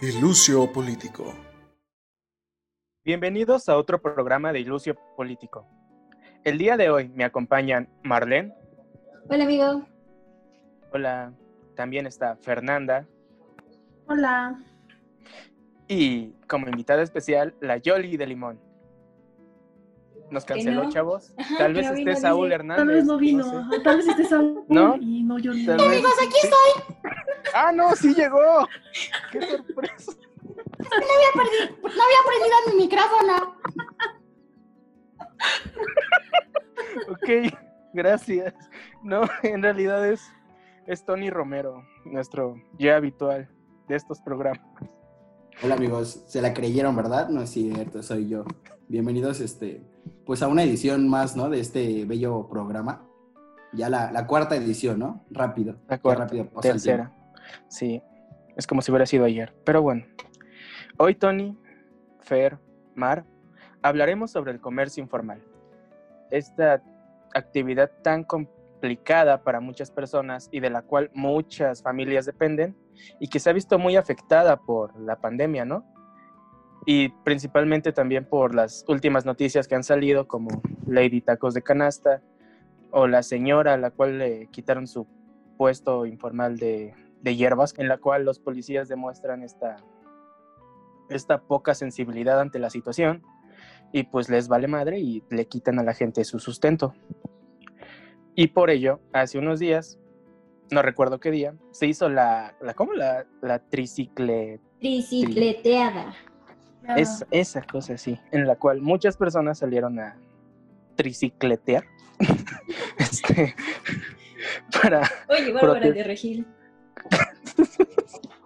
Ilucio Político. Bienvenidos a otro programa de Ilucio Político. El día de hoy me acompañan Marlene. Hola, amigo. Hola. También está Fernanda. Hola. Y como invitada especial, la Yoli de Limón. ¿Nos canceló, no? chavos? Tal vez no esté vino, Saúl dice. Hernández. Tal vez no vino. Tal vez esté Saúl ¿No? y no yo. Vez- Amigos, aquí estoy. ¡Ah, no! ¡Sí llegó! ¡Qué sorpresa! No había prendido mi micrófono. Ok, gracias. No, en realidad es, es Tony Romero, nuestro ya habitual de estos programas. Hola amigos, se la creyeron, ¿verdad? No es cierto, soy yo. Bienvenidos este, pues a una edición más, ¿no? De este bello programa. Ya la, la cuarta edición, ¿no? Rápido. La cuarta, rápido tercera. Sí, es como si hubiera sido ayer. Pero bueno, hoy Tony, Fer, Mar, hablaremos sobre el comercio informal. Esta actividad tan complicada para muchas personas y de la cual muchas familias dependen y que se ha visto muy afectada por la pandemia, ¿no? Y principalmente también por las últimas noticias que han salido como Lady Tacos de Canasta o la señora a la cual le quitaron su puesto informal de, de hierbas, en la cual los policías demuestran esta, esta poca sensibilidad ante la situación y pues les vale madre y le quitan a la gente su sustento. Y por ello, hace unos días, no recuerdo qué día, se hizo la, la ¿cómo? La, la tricicle, Tricicleteada. Es, esa cosa así, en la cual muchas personas salieron a tricicletear. este, para, Oye, Bárbara de Regil.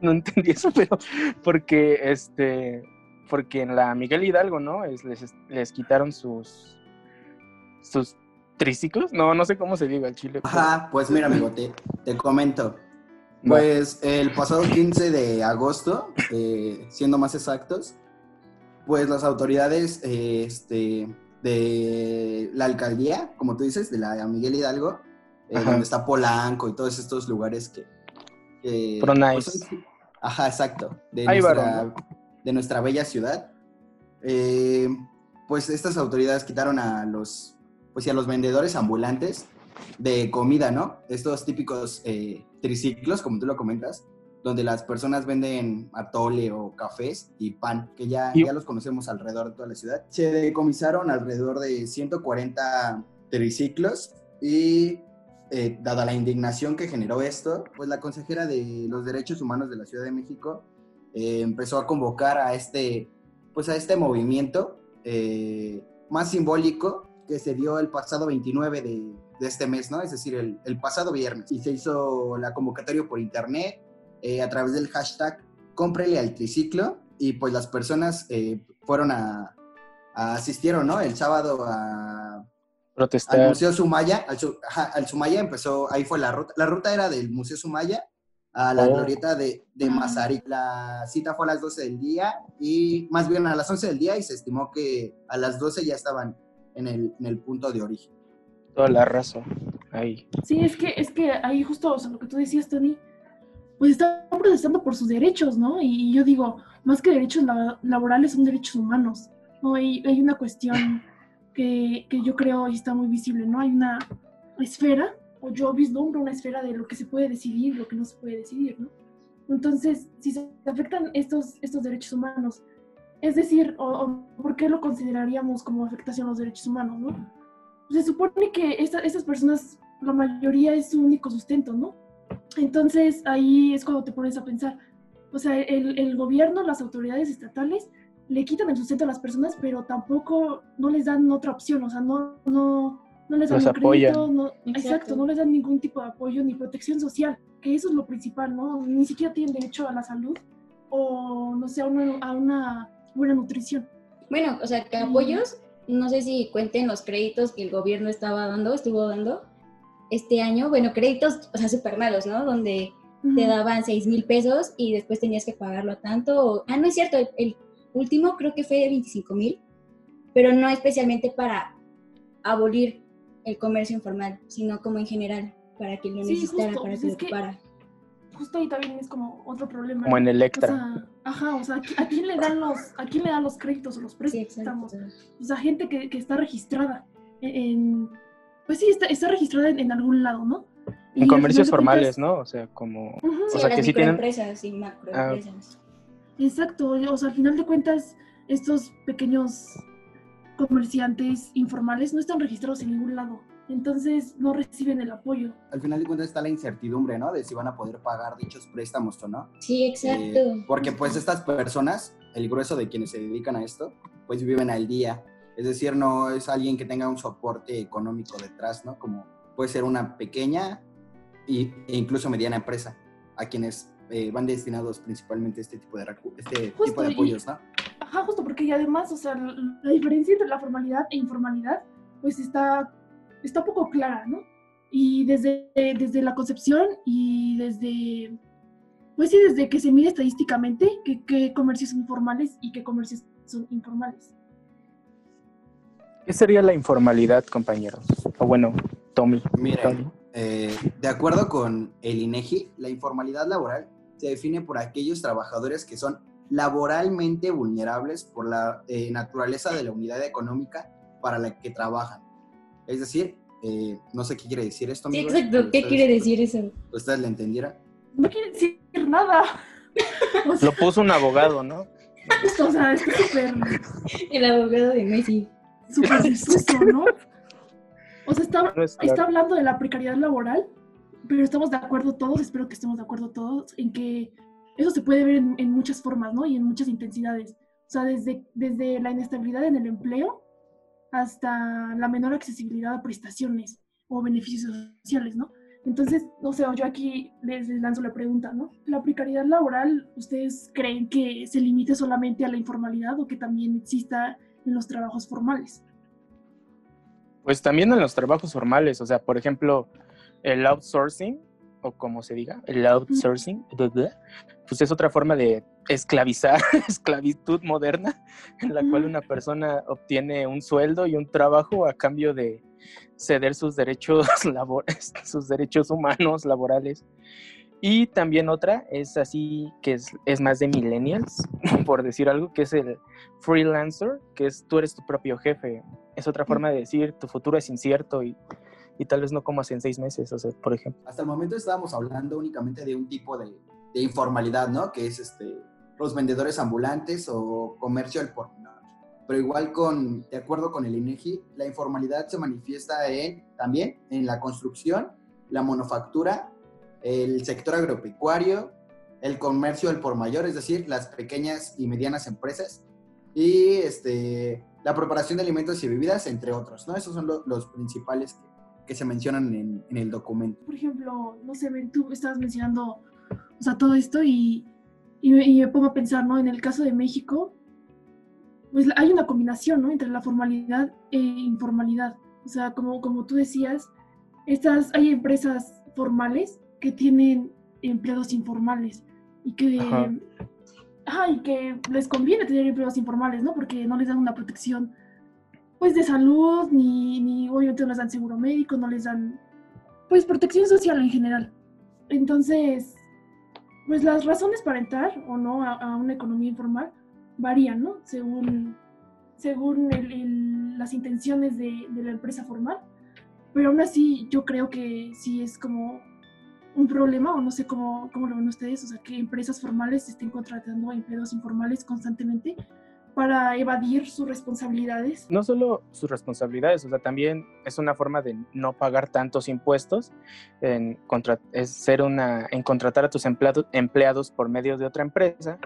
no entendí eso, pero porque este porque en la Miguel Hidalgo, ¿no? Es- les, les quitaron sus sus triciclos, no, no sé cómo se diga el chile. pero- Ajá, pues mira, amigo, te, te comento. Pues el pasado 15 de agosto, eh, siendo más exactos, pues las autoridades eh, este, de la alcaldía, como tú dices, de la Miguel Hidalgo, eh, donde está Polanco y todos estos lugares que... que, Pro nice. pues, ajá, exacto. De Ahí nuestra, de nuestra bella ciudad. Eh, pues estas autoridades quitaron a los, pues y a los vendedores ambulantes de comida, ¿no? Estos típicos eh, triciclos, como tú lo comentas, donde las personas venden atole o cafés y pan, que ya, Y- ya los conocemos alrededor de toda la ciudad. Se decomisaron alrededor de 140 triciclos y eh, dada la indignación que generó esto, pues la consejera de los derechos humanos de la Ciudad de México eh, empezó a convocar a este, pues a este movimiento eh, más simbólico que se dio el pasado 29 de, este mes, ¿no? Es decir, el, pasado viernes. Y se hizo la convocatoria por internet a través del hashtag cómprele al triciclo y pues las personas fueron a, a- asistieron, ¿no? El sábado a, al protestar. Museo Sumaya, al, ajá, al Sumaya empezó, ahí fue la ruta. La ruta era del Museo Sumaya a la Oh. glorieta de, de Ah. Mazarik. La cita fue a las 12 del día y más bien a las 11 del día y se estimó que a las 12 ya estaban en el, en el punto de origen. Toda la raza. Ahí. Sí, es que, es que ahí justo o sea, lo que tú decías, Tony, pues están protestando por sus derechos, ¿no? Y yo digo, más que derechos la- laborales son derechos humanos, ¿no? Hay, hay una cuestión que, que yo creo está muy visible, ¿no? Hay una esfera, o yo vislumbro una esfera de lo que se puede decidir, lo que no se puede decidir, ¿no? Entonces, si se afectan estos, estos derechos humanos, es decir, o, o ¿por qué lo consideraríamos como afectación a los derechos humanos, no? se supone que esta- estas personas, la mayoría es su único sustento, ¿no? Entonces ahí es cuando te pones a pensar, o sea, el, el gobierno, las autoridades estatales le quitan el sustento a las personas, pero tampoco no les dan otra opción, o sea, no, no, no les dan Los un crédito, apoyan. no- exacto. Exacto. no les dan ningún tipo de apoyo ni protección social, que eso es lo principal, ¿no? Ni siquiera tienen derecho a la salud o, no sé, a una, a una buena nutrición. Bueno, o sea, que apoyos, no sé si cuenten los créditos que el gobierno estaba dando, estuvo dando este año. Bueno, créditos, o sea, súper malos, ¿no? Donde te daban 6 mil pesos y después tenías que pagarlo a tanto. o- ah, no es cierto, el, el último creo que fue de 25 mil, pero no especialmente para abolir el comercio informal, sino como en general, para quien lo Sí, necesitara, justo, para pues que lo que- ocupara. justo ahí también es como otro problema. Como en ¿no? O Electra. sea, ajá, o sea, ¿a quién le dan los, a quién le dan los créditos o los Sí, préstamos? exacto. o sea, gente que, que está registrada en, en- pues sí, está, está registrada en, en algún lado, ¿no? Y en comercios formales, cuentas- ¿no? O sea, como... Sí, O sea, las que sí tienen- y macroempresas. Exacto, o sea, al final de cuentas, estos pequeños comerciantes informales no están registrados en ningún lado, entonces no reciben el apoyo. Al final de cuentas está la incertidumbre, ¿no? De si van a poder pagar dichos préstamos o no. Sí, exacto. Eh, porque pues estas personas, el grueso de quienes se dedican a esto, pues viven al día. Es decir, no es alguien que tenga un soporte económico detrás, ¿no? Como puede ser una pequeña y- e incluso mediana empresa, a quienes eh, van destinados principalmente este tipo de, este Justo, tipo de y- apoyos, ¿no? Ajá, justo porque y además, o sea, la, la diferencia entre la formalidad e informalidad, pues está, está poco clara, ¿no? Y desde, desde la concepción y desde, pues sí, desde que se mide estadísticamente qué, comercios son formales y qué comercios son informales. ¿Qué sería la informalidad, compañeros? O bueno, Tommy. Miren, Tommy. eh, de acuerdo con el INEGI, la informalidad laboral se define por aquellos trabajadores que son laboralmente vulnerables por la eh, naturaleza de la unidad económica para la que trabajan. Es decir, eh, no sé qué quiere decir esto. Sí, exacto. ¿Qué ustedes- quiere decir eso? ¿Ustedes le entendieran? No quiere decir nada. O sea, Lo puso un abogado, ¿no? o sea, está súper, El abogado de Messi. súper difuso, ¿no? O sea, está, es está hablando de la precariedad laboral, pero estamos de acuerdo todos, espero que estemos de acuerdo todos, en que eso se puede ver en, en muchas formas, ¿no? Y en muchas intensidades. O sea, desde, desde la inestabilidad en el empleo hasta la menor accesibilidad a prestaciones o beneficios sociales, ¿no? Entonces, no sé, yo aquí les, les lanzo la pregunta, ¿no? ¿La precariedad laboral, ustedes creen que se limite solamente a la informalidad o que también exista en los trabajos formales? Pues también en los trabajos formales, o sea, por ejemplo, el outsourcing, o como se diga, el outsourcing, pues es otra forma de esclavizar, esclavitud moderna, en la cual una persona obtiene un sueldo y un trabajo a cambio de ceder sus derechos labores, sus derechos humanos laborales. Y también otra es así, que es, es más de millennials, por decir algo, que es el freelancer, que es tú eres tu propio jefe. Es otra forma de decir tu futuro es incierto y, y tal vez no como hace en seis meses, o sea, por ejemplo. Hasta el momento estábamos hablando únicamente de un tipo de, de informalidad, ¿no? Que es este, los vendedores ambulantes o comercio al por menor. Pero igual con, de acuerdo con el INEGI, la informalidad se manifiesta en, también en la construcción, la manufactura, el sector agropecuario, el comercio al por mayor, es decir, las pequeñas y medianas empresas, y este, la preparación de alimentos y bebidas, entre otros, ¿no? Esos son lo- los principales que, se mencionan en, en el documento. por ejemplo, no sé, Ben, tú estabas mencionando, o sea, todo esto y, y, me, y me pongo a pensar, ¿no? En el caso de México, pues hay una combinación, ¿no? Entre la formalidad e informalidad. O sea, como, como tú decías, estas, hay empresas formales que tienen empleados informales y que, Ajá. ajá, y que les conviene tener empleados informales, ¿no? Porque no les dan una protección, pues, de salud, ni, ni obviamente no les dan seguro médico, no les dan pues protección social en general. Entonces, pues las razones para entrar o no a, a una economía informal varían, ¿no? Según, según el- el- las intenciones de, de la empresa formal. Pero aún así, yo creo que sí es como un problema, o no sé cómo, cómo lo ven ustedes, o sea, que empresas formales estén contratando empleados informales constantemente para evadir sus responsabilidades. No solo sus responsabilidades, o sea, también es una forma de no pagar tantos impuestos, en, contra- es ser una, en contratar a tus empleados, empleados por medio de otra empresa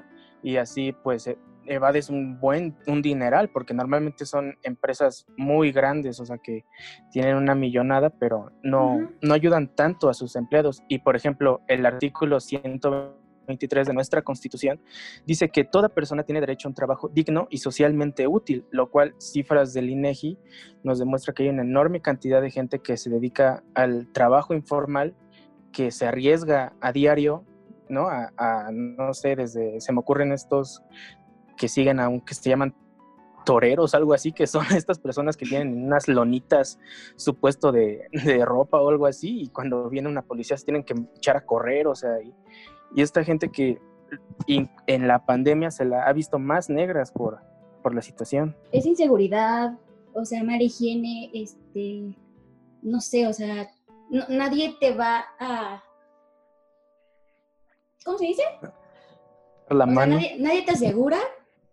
y así pues e- evades un buen, un dineral, porque normalmente son empresas muy grandes, o sea, que tienen una millonada, pero no, no ayudan tanto a sus empleados. Y por ejemplo, el artículo 123 de nuestra constitución dice que toda persona tiene derecho a un trabajo digno y socialmente útil, lo cual cifras del INEGI nos demuestra que hay una enorme cantidad de gente que se dedica al trabajo informal, que se arriesga a diario, ¿no? A, no sé, desde, se me ocurren estos que siguen a un, que se llaman toreros, algo así, que son estas personas que tienen unas lonitas supuesto de, de ropa o algo así, y cuando viene una policía se tienen que echar a correr, o sea, y, y esta gente que en la pandemia se la ha visto más negras por, por la situación. Es inseguridad, o sea, mala higiene, este, no sé, o sea, nadie te va a... ¿Cómo se dice? La mano. nadie, nadie te asegura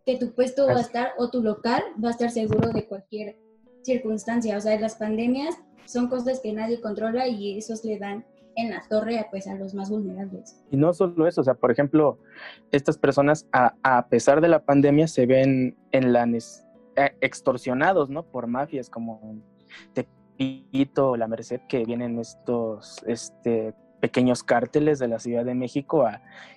que tu puesto va a estar o tu local va a estar seguro de cualquier circunstancia. O sea, las pandemias son cosas que nadie controla y esos le dan en la torre pues, a los más vulnerables. Y no solo eso, o sea, por ejemplo, estas personas a, a pesar de la pandemia se ven en la eh, extorsionados, ¿no? Por mafias como Tepito, La Merced, que vienen estos este, pequeños cárteles de la Ciudad de México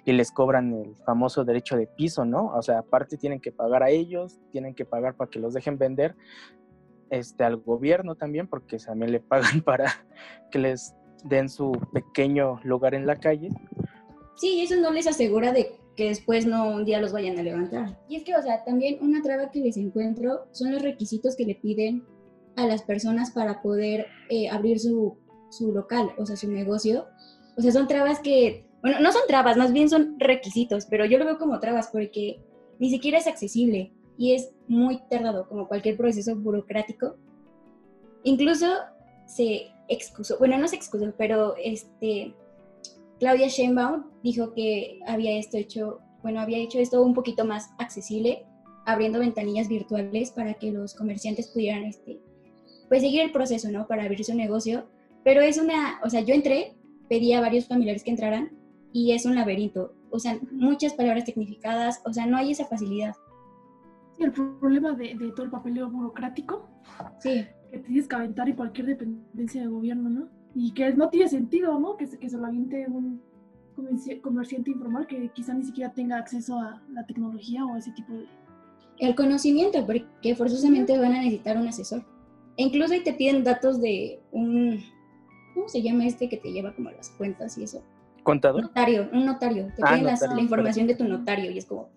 y les cobran el famoso derecho de piso, ¿no? O sea, aparte tienen que pagar a ellos, tienen que pagar para que los dejen vender, este, al gobierno también, porque también le pagan para que les den su pequeño lugar en la calle. Sí, eso no les asegura de que después no un día los vayan a levantar. Y es que, o sea, también una traba que les encuentro son los requisitos que le piden a las personas para poder eh, abrir su, su local, o sea, su negocio. O sea, son trabas que, bueno, no son trabas, más bien son requisitos, pero yo lo veo como trabas porque ni siquiera es accesible y es muy tardado, como cualquier proceso burocrático. Incluso se excusó, bueno, no se excusó, pero este, Claudia Sheinbaum dijo que había esto hecho, bueno, había hecho esto un poquito más accesible, abriendo ventanillas virtuales para que los comerciantes pudieran, este, pues seguir el proceso, ¿no? Para abrir su negocio. Pero es una, o sea, yo entré, pedí a varios familiares que entraran y es un laberinto. O sea, muchas palabras tecnificadas, o sea, no hay esa facilidad. El problema de, de todo el papeleo burocrático. Sí que tienes que aventar en cualquier dependencia de gobierno, ¿no? Y que no tiene sentido, ¿no? Que, que se lo aviente un comerciante informal que quizá ni siquiera tenga acceso a la tecnología o a ese tipo de... El conocimiento, porque forzosamente van a necesitar un asesor. E incluso ahí te piden datos de un... ¿Cómo se llama este que te lleva como las cuentas y eso? ¿Contador? Notario, un notario. Te ah, piden la información de tu notario y es como,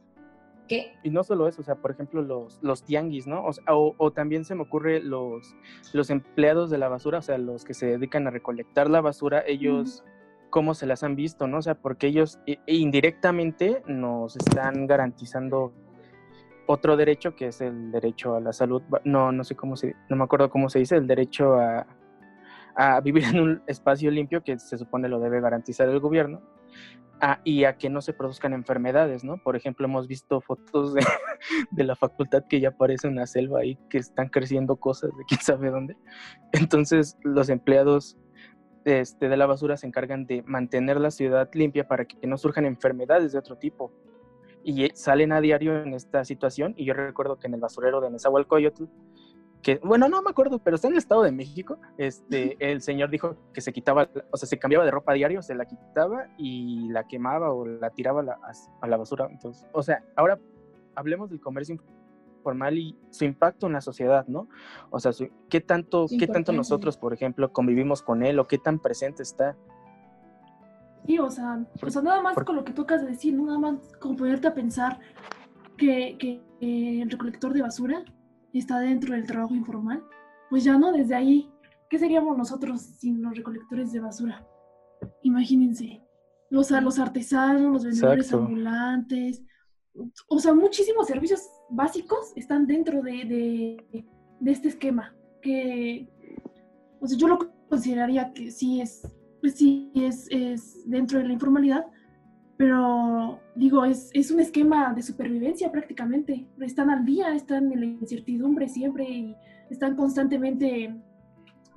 ¿Qué? Y no solo eso, o sea, por ejemplo, los, los tianguis, ¿no? O, o, también se me ocurre los, los empleados de la basura, o sea, los que se dedican a recolectar la basura, ellos, cómo se las han visto, ¿no? O sea, porque ellos indirectamente nos están garantizando otro derecho que es el derecho a la salud, no, no sé cómo se, no me acuerdo cómo se dice, el derecho a, a vivir en un espacio limpio que se supone lo debe garantizar el gobierno y a que no se produzcan enfermedades, ¿no? Por ejemplo, hemos visto fotos de, de, la facultad que ya parece una selva ahí, que están creciendo cosas de quién sabe dónde. Entonces, los empleados este, de la basura se encargan de mantener la ciudad limpia para que no surjan enfermedades de otro tipo. Y salen a diario en esta situación, y yo recuerdo que en el basurero de Nezahualcóyotl que, bueno, no me acuerdo, pero está en el Estado de México, este, el señor dijo que se quitaba, o sea, se cambiaba de ropa a diario, se la quitaba y la quemaba o la tiraba a la, a la basura. Entonces, o sea, ahora hablemos del comercio informal y su impacto en la sociedad, ¿no? O sea, ¿qué tanto, qué tanto nosotros, por ejemplo, convivimos con él o qué tan presente está? Sí, o sea, o sea nada más con lo que tocas de decir, nada más como ponerte a pensar que, que eh, el recolector de basura está dentro del trabajo informal, pues ya no, desde ahí, ¿qué seríamos nosotros sin los recolectores de basura? Imagínense, los, los artesanos, los vendedores ambulantes, o sea, muchísimos servicios básicos están dentro de, de, este esquema, que, o sea, yo lo consideraría que sí es, pues sí es, es dentro de la informalidad, pero digo, es, es, un esquema de supervivencia prácticamente. Están al día, están en la incertidumbre siempre y están constantemente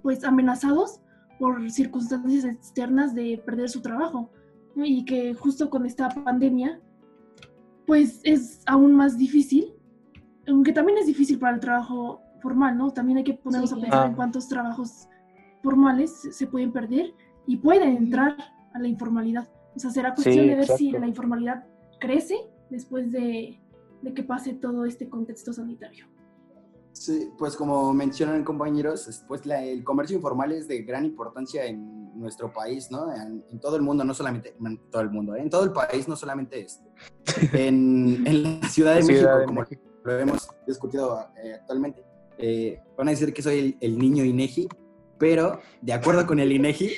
pues amenazados por circunstancias externas de perder su trabajo. Y que justo con esta pandemia, pues es aún más difícil, aunque también es difícil para el trabajo formal, ¿no? También hay que ponernos a pensar en cuántos trabajos formales se pueden perder y pueden entrar a la informalidad. O sea, será cuestión de ver si la informalidad crece después de, que pase todo este contexto sanitario. Sí, pues como mencionan compañeros, pues el comercio informal es de gran importancia en nuestro país, ¿no? En, todo el mundo, no solamente en todo el mundo, ¿eh? en todo el país, no solamente este. En, en la Ciudad de México, como lo hemos discutido eh, actualmente, eh, van a decir que soy el, el niño INEGI, pero de acuerdo con el INEGI,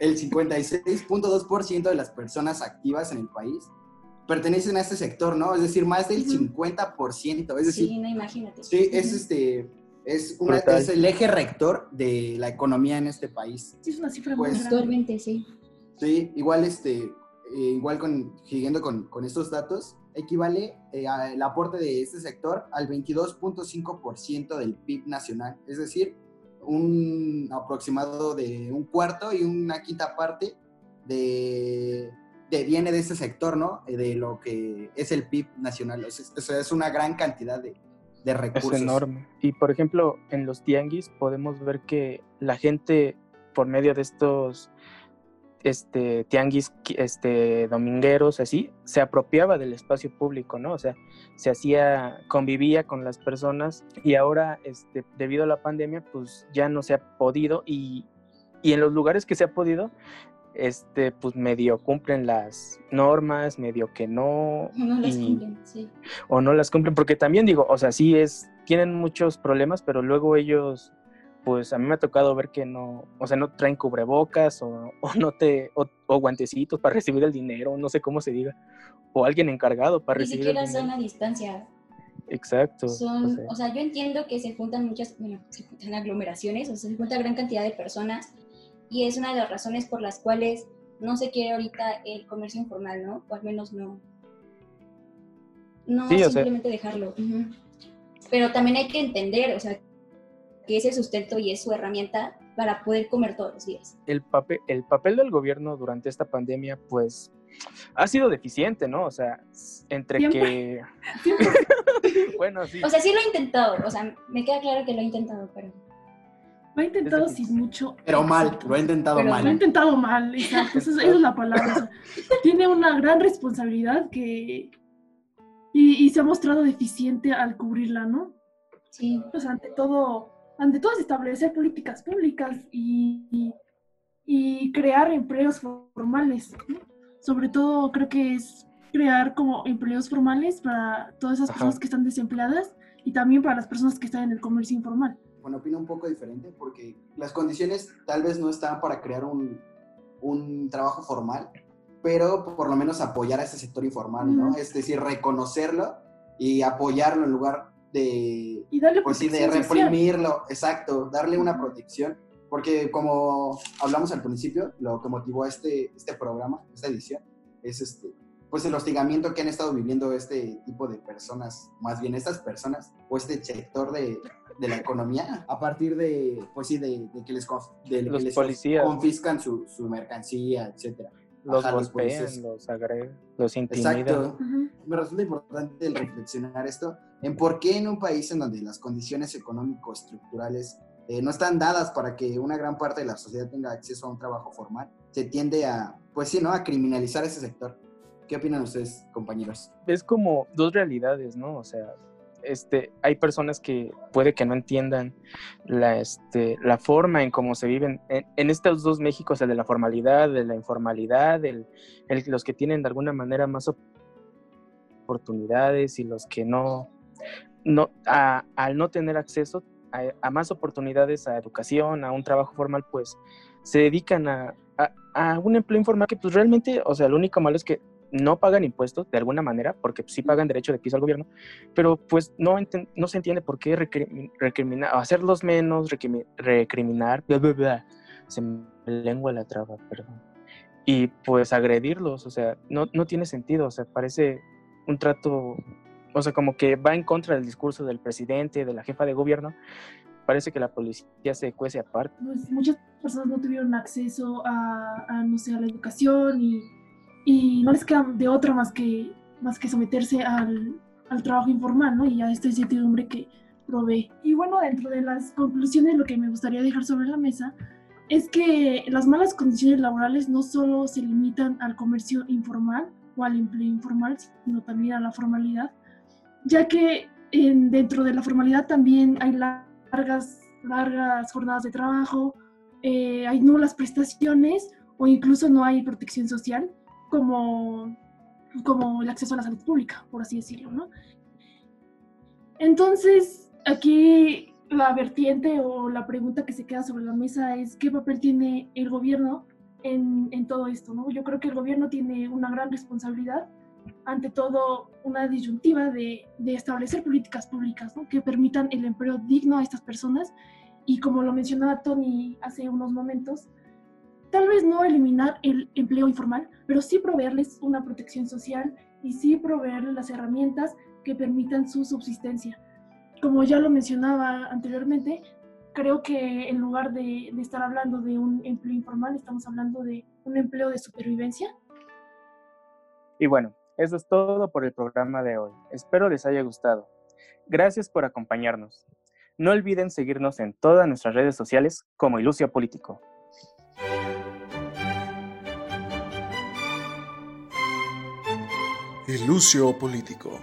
el 56.2% de las personas activas en el país pertenecen a este sector, ¿no? Es decir, más del 50%. Es decir, sí, no, imagínate. Sí, es este. Es, una, es el eje rector de la economía en este país. Sí, es una cifra Pues, muy grande. Actualmente, sí. Sí, igual, este, eh, igual con, siguiendo con, con estos datos, equivale eh, a- el aporte de este sector al 22.5% del PIB nacional, es decir, un aproximado de un cuarto y una quinta parte de, de viene de este sector, ¿no? Eh, De lo que es el PIB nacional. O sea, es- es una gran cantidad de, de Es recursos. enorme. Y por ejemplo, en los tianguis podemos ver que la gente, por medio de estos este, tianguis este, domingueros, así, se apropiaba del espacio público, ¿no? O sea, se hacía, convivía con las personas y ahora, este, debido a la pandemia, pues ya no se ha podido y, y en los lugares que se ha podido, este, pues medio cumplen las normas, medio que no. No las y- cumplen, sí. o no las cumplen, porque también digo, o sea, sí es, tienen muchos problemas, pero luego ellos, pues a mí me ha tocado ver que no, o sea, no traen cubrebocas o, o no te, o, o guantecitos para recibir el dinero, no sé cómo se diga, o alguien encargado para Ni recibir siquiera el dinero. son a distancia. Exacto. Son, o sea, o sea, yo entiendo que se juntan muchas, bueno, se juntan aglomeraciones, o sea, se junta gran cantidad de personas y es una de las razones por las cuales no se quiere ahorita el comercio informal, ¿no? O al menos no. No Sí, o sea- simplemente dejarlo. ujú. Pero también hay que entender, o sea, que ese sustento y es su herramienta para poder comer todos los días. el papel, el papel del gobierno durante esta pandemia, pues, ha sido deficiente, ¿no? O sea, entre que, Siempre. bueno, sí, O sea, sí lo he intentado, o sea, me queda claro que lo he intentado, pero Lo ha intentado Es sin mucho. Pero mal, lo he intentado Pero Lo ha mal. intentado mal, exacto. Esa es, esa es la palabra. o sea, tiene una gran responsabilidad que. Y, y se ha mostrado deficiente al cubrirla, ¿no? sí. Pues ante todo, ante todo es establecer políticas públicas y, y, y crear empleos formales. ¿no? Sobre todo creo que es crear como empleos formales para todas esas Ajá. personas que están desempleadas y también para las personas que están en el comercio informal. Bueno, opino un poco diferente porque las condiciones tal vez no están para crear un, un trabajo formal, pero por lo menos apoyar a ese sector informal, ¿no? Ujú. Es decir, reconocerlo y apoyarlo en lugar de, Y darle pues sí, de protección social. reprimirlo, exacto, darle una protección, porque como hablamos al principio, lo que motivó a este, este programa, esta edición, es este, pues el hostigamiento que han estado viviendo este tipo de personas, más bien estas personas, o este sector de, de la economía, a partir de, pues sí, de, de que les, conf- de que Los les policías. confiscan su, su mercancía, etcétera. los Ajá, los golpean, policías. los agregan, los intimidan. Exacto. Ujú. Me resulta importante el reflexionar esto en por qué en un país en donde las condiciones económico-estructurales eh, no están dadas para que una gran parte de la sociedad tenga acceso a un trabajo formal, se tiende a, pues sí, ¿no? A criminalizar ese sector. ¿Qué opinan ustedes, compañeros? es como dos realidades, ¿no? O sea, este, hay personas que puede que no entiendan la, este, la forma en cómo se viven en, en estos dos Méxicos, el de la formalidad, de la informalidad, el- los que tienen de alguna manera más oportunidades y los que no, no a- al no tener acceso a, a más oportunidades, a educación, a un trabajo formal, pues se dedican a, a- un empleo informal que pues realmente, o sea, lo único malo es que no pagan impuestos de alguna manera, porque sí pagan derecho de piso al gobierno, pero pues no, no se entiende por qué recrimi- recriminar, hacerlos menos, recrimi- recriminar, bla, bla, bla. se me lengua la traba, perdón. Y pues agredirlos, o sea, no, no tiene sentido, o sea, parece un trato, o sea, como que va en contra del discurso del presidente, de la jefa de gobierno, parece que la policía se cuece aparte. pues, muchas personas no tuvieron acceso a, a, no sé, a la educación y, y no les queda de otra más que, más que someterse al, al trabajo informal, ¿no? Y a esta incertidumbre que provee. Y bueno, dentro de las conclusiones, lo que me gustaría dejar sobre la mesa es que las malas condiciones laborales no solo se limitan al comercio informal o al empleo informal, sino también a la formalidad, ya que en- dentro de la formalidad también hay largas, largas jornadas de trabajo, eh, hay nulas prestaciones o incluso no hay protección social como, como el acceso a la salud pública, por así decirlo, ¿no? Entonces, aquí la vertiente o la pregunta que se queda sobre la mesa es qué papel tiene el gobierno en, en todo esto, ¿no? Yo creo que el gobierno tiene una gran responsabilidad, ante todo una disyuntiva de, establecer políticas públicas que permitan el empleo digno a estas personas y como lo mencionaba Tony hace unos momentos, tal vez no eliminar el empleo informal, pero sí proveerles una protección social y sí proveerles las herramientas que permitan su subsistencia. Como ya lo mencionaba anteriormente, creo que en lugar de, de estar hablando de un empleo informal, estamos hablando de un empleo de supervivencia. Y bueno, eso es todo por el programa de hoy. Espero les haya gustado. Gracias por acompañarnos. No olviden seguirnos en todas nuestras redes sociales como Ilusia Político. Ilusio Político.